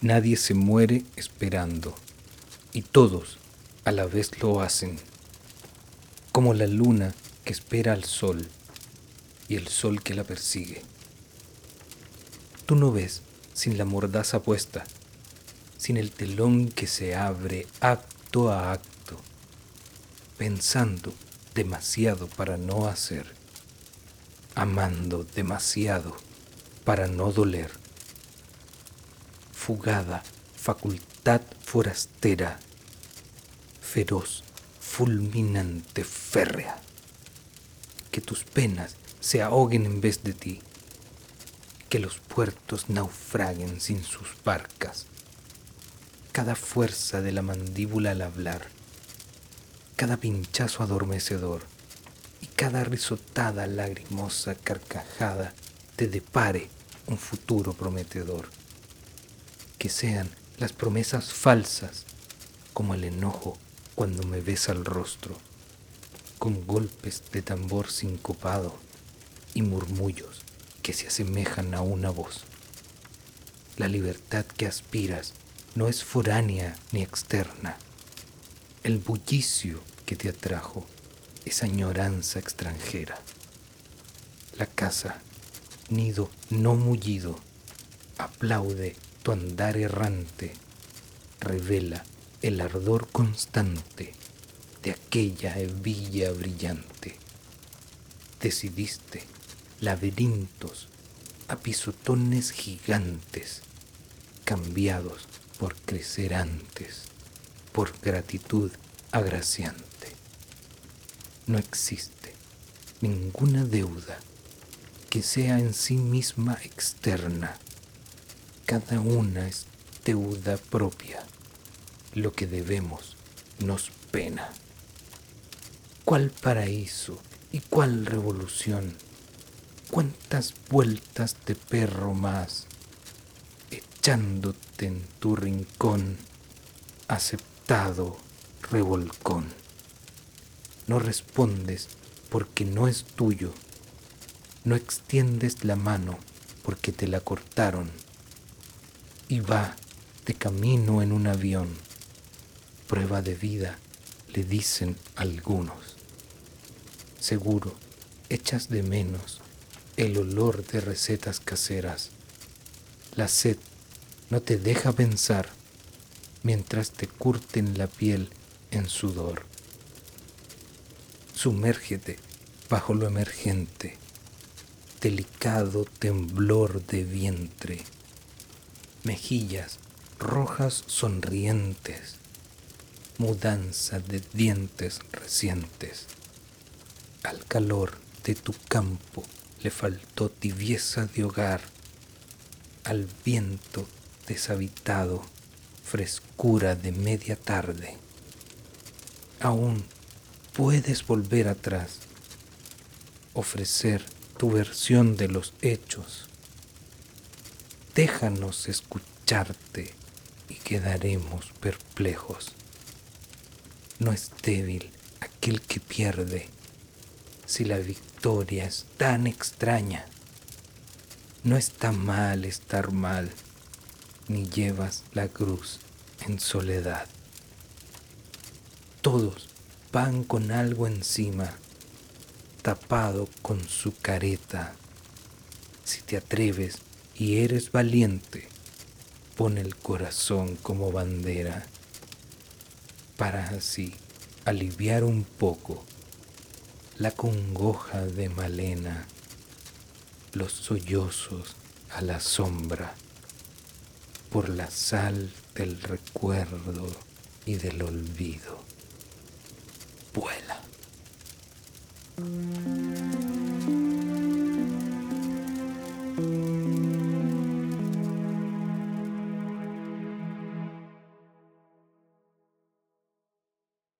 Nadie se muere esperando, y todos a la vez lo hacen, como la luna que espera al sol y el sol que la persigue. Tú no ves sin la mordaza puesta, sin el telón que se abre acto a acto, pensando demasiado para no hacer, amando demasiado para no doler. Fugada, facultad forastera, feroz, fulminante, férrea. Que tus penas se ahoguen en vez de ti, que los puertos naufraguen sin sus barcas. Cada fuerza de la mandíbula al hablar, cada pinchazo adormecedor y cada risotada lagrimosa carcajada te depare un futuro prometedor. Que sean las promesas falsas como el enojo cuando me besa el rostro, con golpes de tambor sincopado y murmullos que se asemejan a una voz. La libertad que aspiras no es foránea ni externa. El bullicio que te atrajo es añoranza extranjera. La casa, nido no mullido, aplaude tu andar errante, revela el ardor constante de aquella hebilla brillante. Decidiste laberintos a pisotones gigantes, cambiados por crecer antes, por gratitud agraciante. No existe ninguna deuda que sea en sí misma externa. Cada una es deuda propia. Lo que debemos nos pena. ¿Cuál paraíso y cuál revolución? ¿Cuántas vueltas de perro más? Echándote en tu rincón, aceptado revolcón. No respondes porque no es tuyo no extiendes la mano porque te la cortaron y va de camino en un avión. Prueba de vida, le dicen algunos. Seguro, echas de menos el olor de recetas caseras. La sed no te deja pensar mientras te curten la piel en sudor. Sumérgete bajo lo emergente delicado temblor de vientre, mejillas rojas sonrientes, mudanza de dientes recientes. Al calor de tu campo le faltó tibieza de hogar, al viento deshabitado frescura de media tarde. Aún puedes volver atrás, ofrecer tu versión de los hechos. Déjanos escucharte y quedaremos perplejos. No es débil aquel que pierde si la victoria es tan extraña. No está mal estar mal, ni llevas la cruz en soledad. Todos van con algo encima tapado con su careta. Si te atreves y eres valiente, pon el corazón como bandera para así aliviar un poco la congoja de Malena, los sollozos a la sombra, por la sal del recuerdo y del olvido. Vuela.